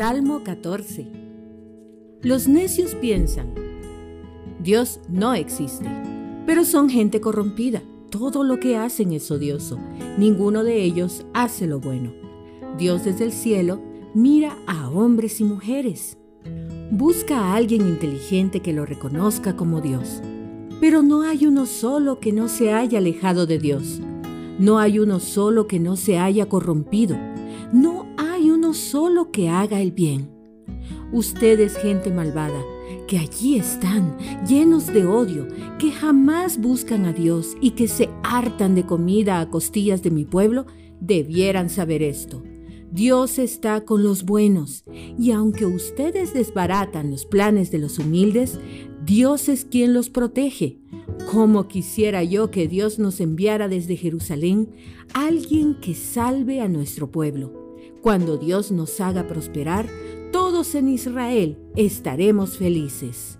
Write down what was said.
Salmo 14 Los necios piensan, Dios no existe, pero son gente corrompida. Todo lo que hacen es odioso. Ninguno de ellos hace lo bueno. Dios desde el cielo mira a hombres y mujeres. Busca a alguien inteligente que lo reconozca como Dios. Pero no hay uno solo que no se haya alejado de Dios. No hay uno solo que no se haya corrompido. No solo que haga el bien. Ustedes, gente malvada, que allí están, llenos de odio, que jamás buscan a Dios y que se hartan de comida a costillas de mi pueblo, debieran saber esto. Dios está con los buenos, y aunque ustedes desbaratan los planes de los humildes, Dios es quien los protege. Como quisiera yo que Dios nos enviara desde Jerusalén alguien que salve a nuestro pueblo. Cuando Dios nos haga prosperar, todos en Israel estaremos felices.